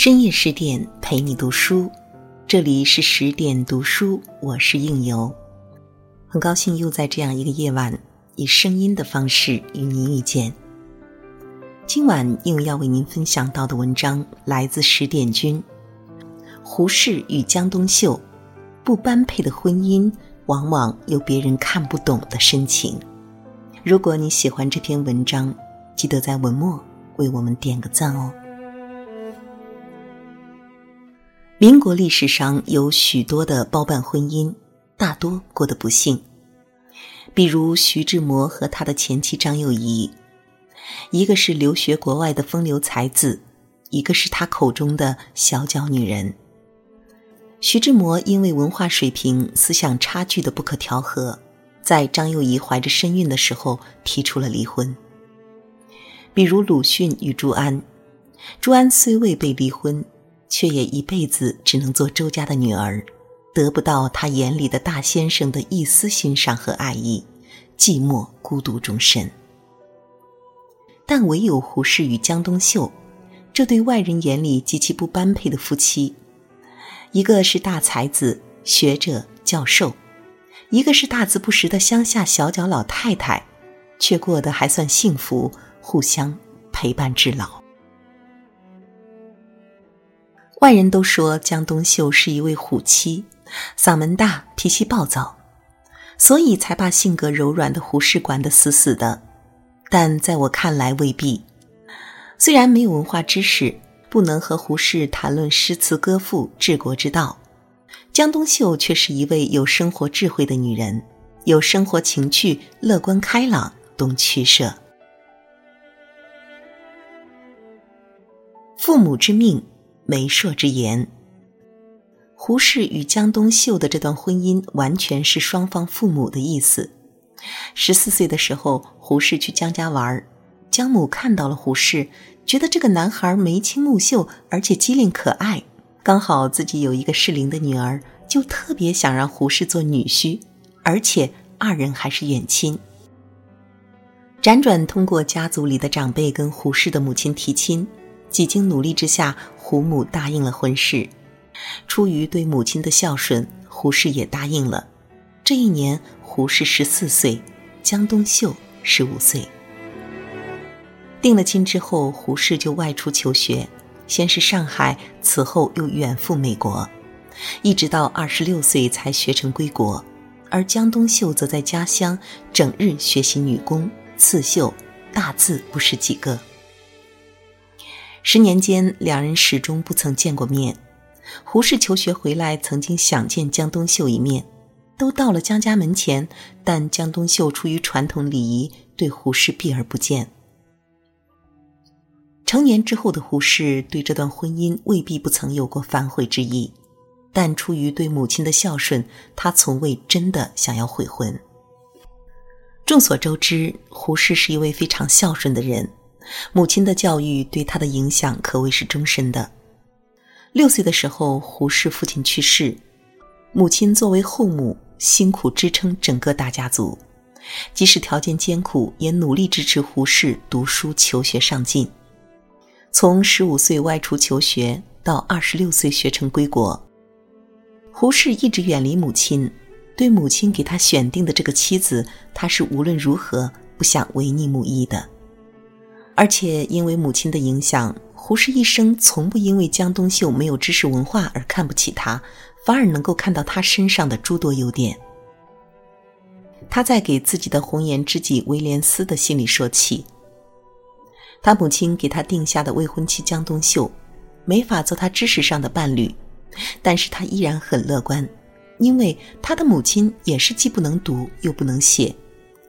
深夜十点陪你读书，这里是十点读书，我是应由。很高兴又在这样一个夜晚，以声音的方式与您遇见。今晚应要为您分享到的文章来自十点君。胡适与江冬秀，不般配的婚姻，往往有别人看不懂的深情。如果你喜欢这篇文章，记得在文末为我们点个赞哦。民国历史上有许多的包办婚姻，大多过得不幸。比如徐志摩和他的前妻张幼仪，一个是留学国外的风流才子，一个是他口中的小脚女人。徐志摩因为文化水平、思想差距的不可调和，在张幼仪怀着身孕的时候提出了离婚。比如鲁迅与朱安，朱安虽未被离婚。却也一辈子只能做周家的女儿，得不到他眼里的大先生的一丝欣赏和爱意，寂寞孤独终身。但唯有胡适与江冬秀，这对外人眼里极其不般配的夫妻，一个是大才子、学者、教授，一个是大字不识的乡下小脚老太太，却过得还算幸福，互相陪伴至老。外人都说江冬秀是一位虎妻，嗓门大，脾气暴躁，所以才把性格柔软的胡适管得死死的。但在我看来未必。虽然没有文化知识，不能和胡适谈论诗词歌赋、治国之道，江冬秀却是一位有生活智慧的女人，有生活情趣，乐观开朗，懂取舍。父母之命。媒妁之言，胡适与江冬秀的这段婚姻完全是双方父母的意思。十四岁的时候，胡适去江家玩江母看到了胡适，觉得这个男孩眉清目秀，而且机灵可爱，刚好自己有一个适龄的女儿，就特别想让胡适做女婿，而且二人还是远亲。辗转通过家族里的长辈跟胡适的母亲提亲。几经努力之下，胡母答应了婚事。出于对母亲的孝顺，胡适也答应了。这一年，胡适十四岁，江冬秀十五岁。定了亲之后，胡适就外出求学，先是上海，此后又远赴美国，一直到二十六岁才学成归国。而江冬秀则在家乡整日学习女工、刺绣，大字不识几个。十年间，两人始终不曾见过面。胡适求学回来，曾经想见江冬秀一面，都到了江家门前，但江冬秀出于传统礼仪，对胡适避而不见。成年之后的胡适对这段婚姻未必不曾有过反悔之意，但出于对母亲的孝顺，他从未真的想要悔婚。众所周知，胡适是一位非常孝顺的人。母亲的教育对他的影响可谓是终身的。六岁的时候，胡适父亲去世，母亲作为后母，辛苦支撑整个大家族，即使条件艰苦，也努力支持胡适读书求学上进。从十五岁外出求学到二十六岁学成归国，胡适一直远离母亲。对母亲给他选定的这个妻子，他是无论如何不想违逆母意的。而且因为母亲的影响，胡适一生从不因为江冬秀没有知识文化而看不起他，反而能够看到他身上的诸多优点。他在给自己的红颜知己威廉斯的信里说起，他母亲给他定下的未婚妻江冬秀，没法做他知识上的伴侣，但是他依然很乐观，因为他的母亲也是既不能读又不能写。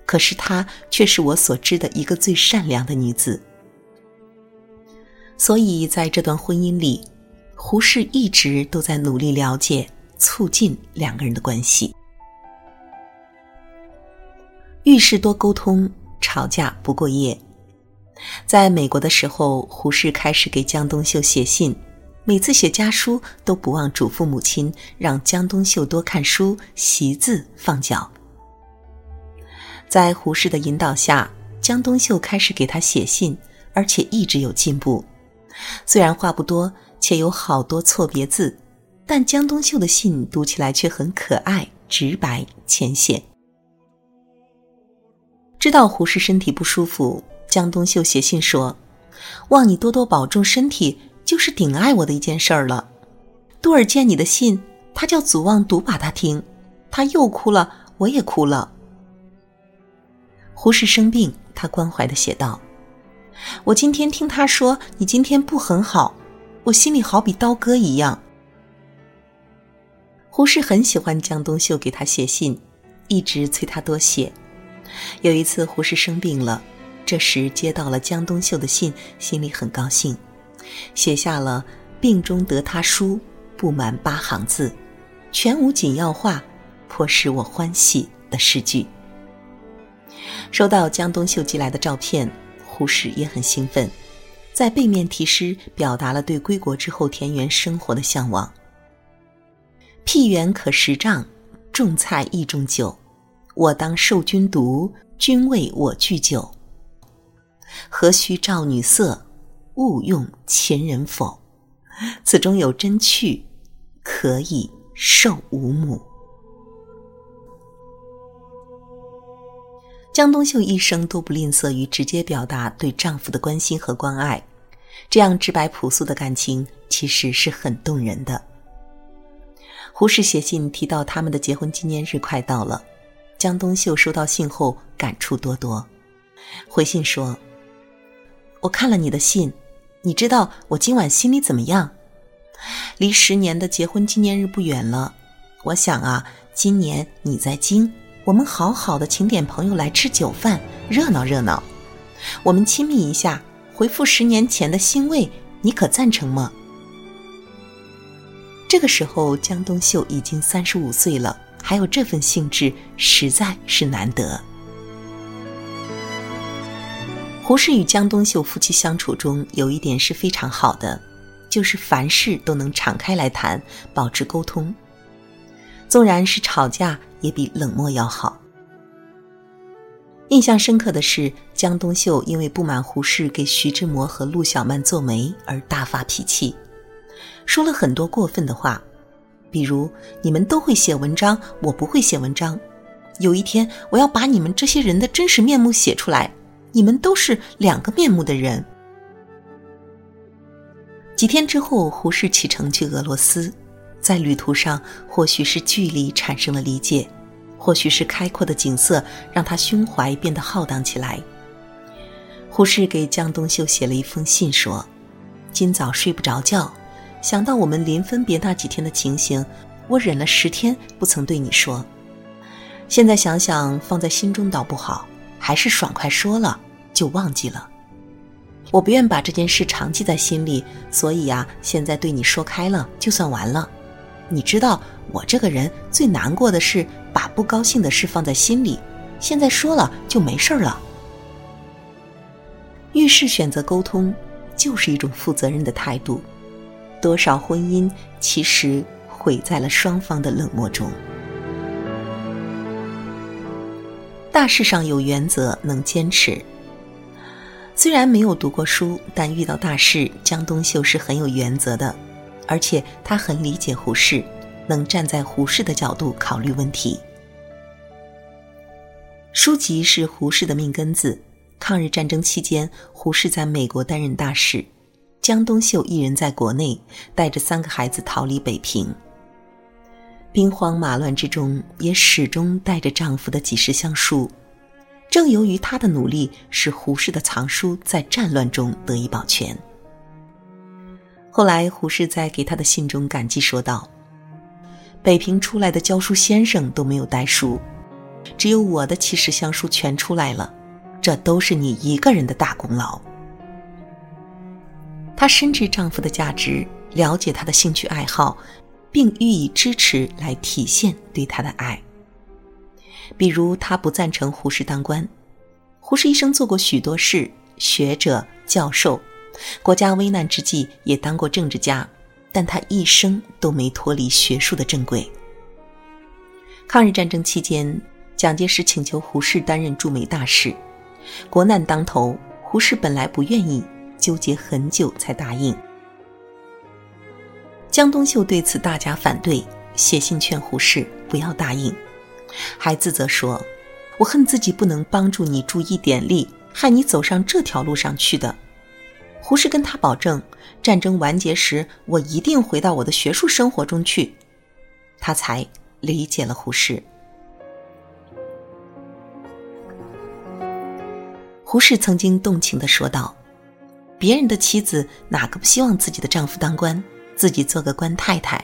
可是她却是我所知的一个最善良的女子，所以在这段婚姻里，胡适一直都在努力了解、促进两个人的关系。遇事多沟通，吵架不过夜。在美国的时候，胡适开始给江冬秀写信，每次写家书都不忘嘱咐母亲，让江冬秀多看书、习字、放脚。在胡适的引导下，江冬秀开始给他写信，而且一直有进步。虽然话不多，且有好多错别字，但江冬秀的信读起来却很可爱、直白、浅显。知道胡适身体不舒服，江冬秀写信说：“望你多多保重身体，就是顶爱我的一件事儿了。”杜儿见你的信，他叫祖望读把他听，他又哭了，我也哭了。胡适生病，他关怀的写道：“我今天听他说你今天不很好，我心里好比刀割一样。”胡适很喜欢江冬秀给他写信，一直催他多写。有一次胡适生病了，这时接到了江冬秀的信，心里很高兴，写下了“病中得他书”。不满八行字，全无紧要话，颇使我欢喜的诗句。收到江冬秀寄来的照片，胡适也很兴奋，在背面题诗，表达了对归国之后田园生活的向往。僻园可十丈，种菜亦种酒。我当受君毒，君为我具酒。何须照女色，勿用前人否？此中有真趣。可以受五母。江冬秀一生都不吝啬于直接表达对丈夫的关心和关爱，这样直白朴素的感情其实是很动人的。胡适写信提到他们的结婚纪念日快到了，江冬秀收到信后感触多多，回信说：“我看了你的信，你知道我今晚心里怎么样？”离十年的结婚纪念日不远了，我想啊，今年你在京，我们好好的请点朋友来吃酒饭，热闹热闹。我们亲密一下，回复十年前的欣慰，你可赞成吗？这个时候，江冬秀已经三十五岁了，还有这份兴致，实在是难得。胡适与江冬秀夫妻相处中有一点是非常好的。就是凡事都能敞开来谈，保持沟通。纵然是吵架，也比冷漠要好。印象深刻的是，江冬秀因为不满胡适给徐志摩和陆小曼做媒而大发脾气，说了很多过分的话，比如“你们都会写文章，我不会写文章。有一天，我要把你们这些人的真实面目写出来，你们都是两个面目的人。”几天之后，胡适启程去俄罗斯，在旅途上，或许是距离产生了理解，或许是开阔的景色让他胸怀变得浩荡起来。胡适给江冬秀写了一封信，说：“今早睡不着觉，想到我们临分别那几天的情形，我忍了十天不曾对你说。现在想想，放在心中倒不好，还是爽快说了，就忘记了。”我不愿把这件事长记在心里，所以呀，现在对你说开了，就算完了。你知道，我这个人最难过的是把不高兴的事放在心里，现在说了就没事了。遇事选择沟通，就是一种负责任的态度。多少婚姻其实毁在了双方的冷漠中。大事上有原则，能坚持。虽然没有读过书，但遇到大事，江冬秀是很有原则的，而且他很理解胡适，能站在胡适的角度考虑问题。书籍是胡适的命根子。抗日战争期间，胡适在美国担任大使，江冬秀一人在国内带着三个孩子逃离北平。兵荒马乱之中，也始终带着丈夫的几十箱书。正由于她的努力，使胡适的藏书在战乱中得以保全。后来，胡适在给他的信中感激说道：“北平出来的教书先生都没有带书，只有我的七十箱书全出来了，这都是你一个人的大功劳。”她深知丈夫的价值，了解他的兴趣爱好，并予以支持来体现对他的爱。比如，他不赞成胡适当官。胡适一生做过许多事，学者、教授，国家危难之际也当过政治家，但他一生都没脱离学术的正轨。抗日战争期间，蒋介石请求胡适担任驻美大使，国难当头，胡适本来不愿意，纠结很久才答应。江冬秀对此大加反对，写信劝胡适不要答应，还自责说：“我恨自己不能帮助你助一点力，害你走上这条路上去的。”胡适跟他保证，战争完结时，我一定回到我的学术生活中去。他才理解了胡适。胡适曾经动情地说道：“别人的妻子哪个不希望自己的丈夫当官，自己做个官太太？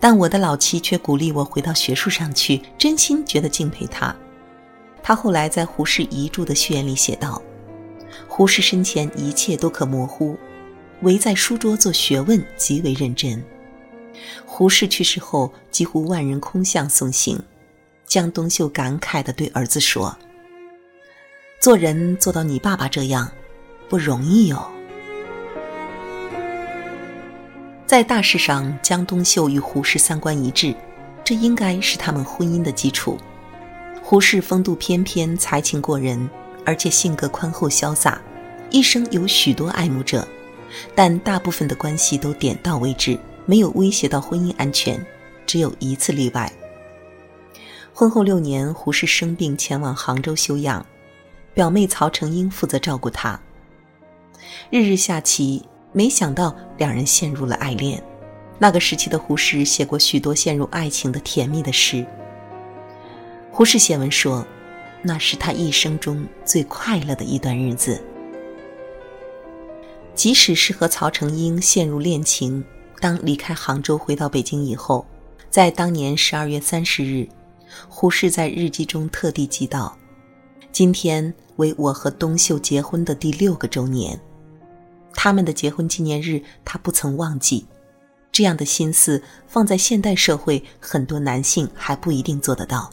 但我的老妻却鼓励我回到学术上去，真心觉得敬佩她。”他后来在胡适遗著的序言里写道：“胡适生前一切都可模糊，唯在书桌做学问极为认真。胡适去世后，几乎万人空巷送行。江冬秀感慨地对儿子说。”做人做到你爸爸这样，不容易哟。在大事上，江冬秀与胡适三观一致，这应该是他们婚姻的基础。胡适风度翩翩，才情过人，而且性格宽厚潇洒，一生有许多爱慕者，但大部分的关系都点到为止，没有威胁到婚姻安全。只有一次例外。婚后六年，胡适生病，前往杭州休养。表妹曹成英负责照顾他。日日下棋，没想到两人陷入了爱恋。那个时期的胡适写过许多陷入爱情的甜蜜的诗。胡适写文说，那是他一生中最快乐的一段日子。即使是和曹成英陷入恋情，当离开杭州回到北京以后，在当年十二月三十日，胡适在日记中特地记道。今天为我和东秀结婚的第六个周年，他们的结婚纪念日，他不曾忘记。这样的心思放在现代社会，很多男性还不一定做得到。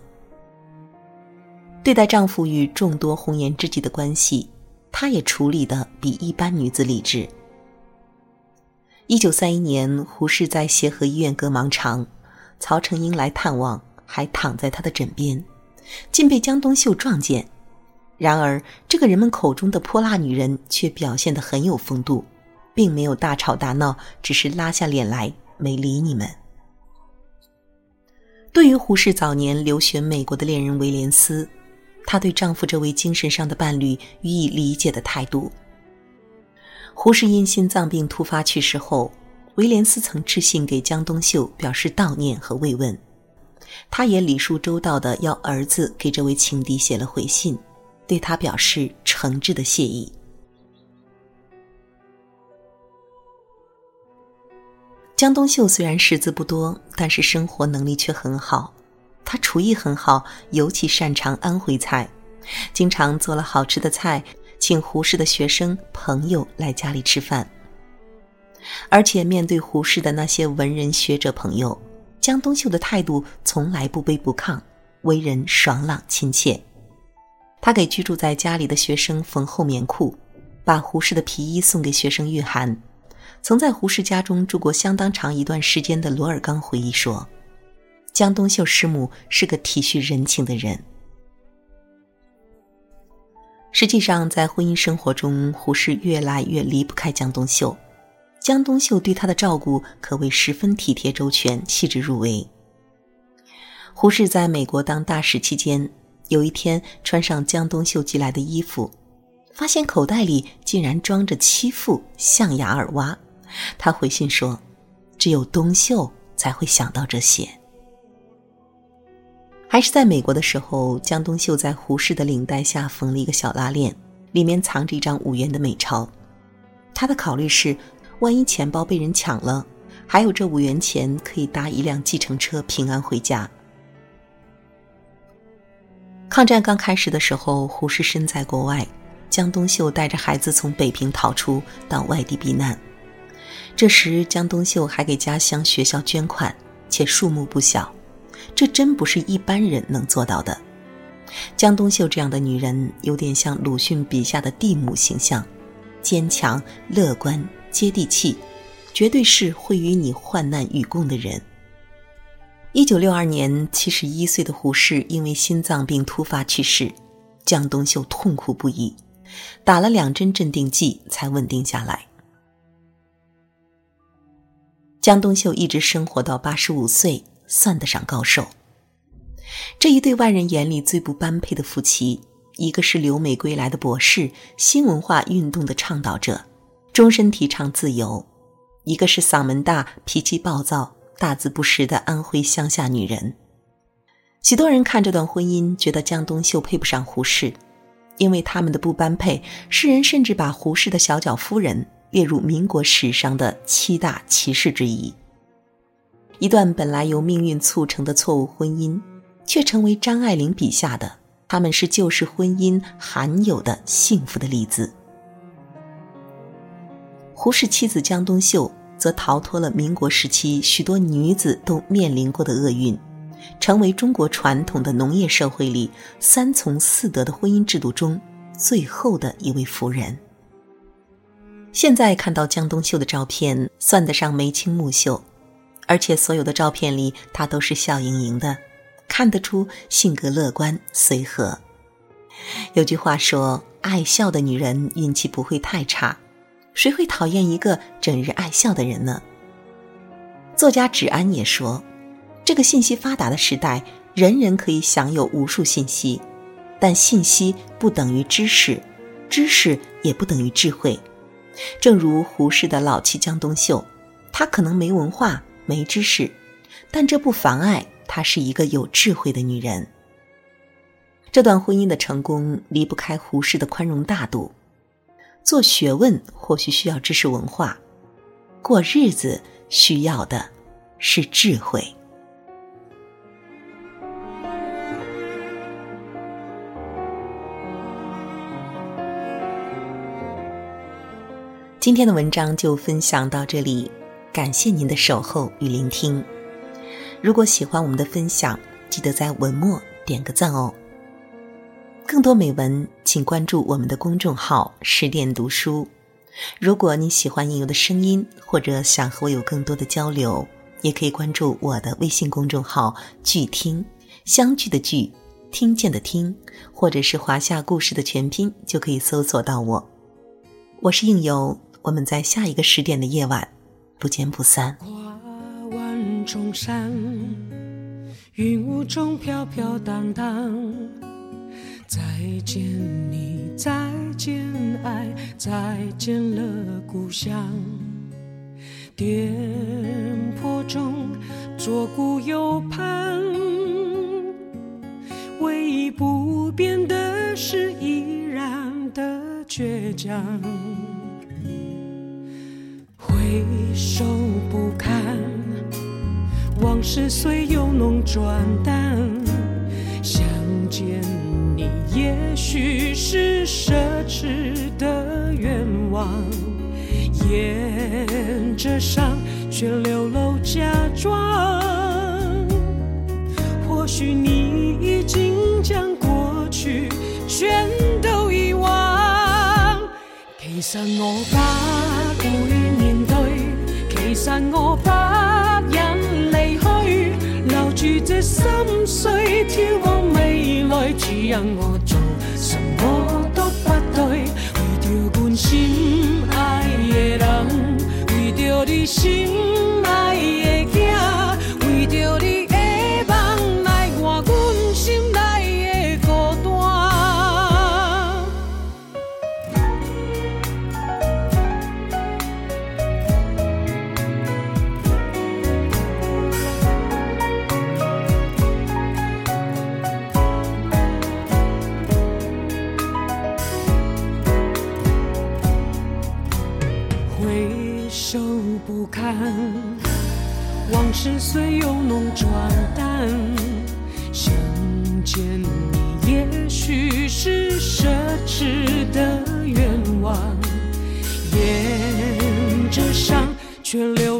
对待丈夫与众多红颜知己的关系，她也处理的比一般女子理智。一九三一年，胡适在协和医院割盲肠，曹成英来探望，还躺在他的枕边，竟被江冬秀撞见。然而，这个人们口中的泼辣女人却表现得很有风度，并没有大吵大闹，只是拉下脸来没理你们。对于胡适早年留学美国的恋人威廉斯，她对丈夫这位精神上的伴侣予以理解的态度。胡适因心脏病突发去世后，威廉斯曾致信给江冬秀表示悼念和慰问，他也礼数周到的要儿子给这位情敌写了回信。对他表示诚挚的谢意。江冬秀虽然识字不多，但是生活能力却很好。他厨艺很好，尤其擅长安徽菜，经常做了好吃的菜，请胡适的学生朋友来家里吃饭。而且面对胡适的那些文人学者朋友，江冬秀的态度从来不卑不亢，为人爽朗亲切。他给居住在家里的学生缝厚棉裤，把胡适的皮衣送给学生御寒。曾在胡适家中住过相当长一段时间的罗尔刚回忆说：“江冬秀师母是个体恤人情的人。”实际上，在婚姻生活中，胡适越来越离不开江冬秀。江冬秀对他的照顾可谓十分体贴周全、细致入微。胡适在美国当大使期间。有一天，穿上江冬秀寄来的衣服，发现口袋里竟然装着七副象牙耳挖。他回信说：“只有冬秀才会想到这些。”还是在美国的时候，江冬秀在胡适的领带下缝了一个小拉链，里面藏着一张五元的美钞。他的考虑是，万一钱包被人抢了，还有这五元钱可以搭一辆计程车平安回家。抗战刚开始的时候，胡适身在国外，江冬秀带着孩子从北平逃出，到外地避难。这时，江冬秀还给家乡学校捐款，且数目不小，这真不是一般人能做到的。江冬秀这样的女人，有点像鲁迅笔下的地母形象，坚强、乐观、接地气，绝对是会与你患难与共的人。一九六二年，七十一岁的胡适因为心脏病突发去世，江冬秀痛苦不已，打了两针镇定剂才稳定下来。江冬秀一直生活到八十五岁，算得上高寿。这一对外人眼里最不般配的夫妻，一个是留美归来的博士，新文化运动的倡导者，终身提倡自由；一个是嗓门大、脾气暴躁、大字不识的安徽乡下女人。许多人看这段婚姻，觉得江冬秀配不上胡适，因为他们的不般配，世人甚至把胡适的小脚夫人。列入民国史上的七大奇事之一。一段本来由命运促成的错误婚姻，却成为张爱玲笔下的他们是旧式婚姻罕有的幸福的例子。胡适妻子江冬秀则逃脱了民国时期许多女子都面临过的厄运，成为中国传统的农业社会里三从四德的婚姻制度中最后的一位夫人。现在看到江冬秀的照片，算得上眉清目秀，而且所有的照片里，她都是笑盈盈的，看得出性格乐观随和。有句话说：“爱笑的女人运气不会太差，谁会讨厌一个整日爱笑的人呢？”作家芷安也说：“这个信息发达的时代，人人可以享有无数信息，但信息不等于知识，知识也不等于智慧。”正如胡适的老妻江冬秀，她可能没文化、没知识，但这不妨碍她是一个有智慧的女人。这段婚姻的成功离不开胡适的宽容大度。做学问或许需要知识文化，过日子需要的是智慧。今天的文章就分享到这里，感谢您的守候与聆听。如果喜欢我们的分享，记得在文末点个赞哦。更多美文，请关注我们的公众号“十点读书”。如果你喜欢应由的声音，或者想和我有更多的交流，也可以关注我的微信公众号“聚听”，相聚的聚，听见的听，或者是华夏故事的全拼，就可以搜索到我。我是应由。我们在下一个十点的夜晚不见不散。跨万重山云雾中飘飘荡荡再见你再见爱再见了故乡。颠簸中左顾右盼唯一不变的是依然的倔强。回首不堪，往事虽由浓转淡。相见你，也许是奢侈的愿望。沿着伤，却流露假装。或许你已经将过去全都遗忘。其实我不会。其实我不忍离去，留住这心碎，眺望未来。只因我做什么都不对，为着关心爱的人，为着你心。却留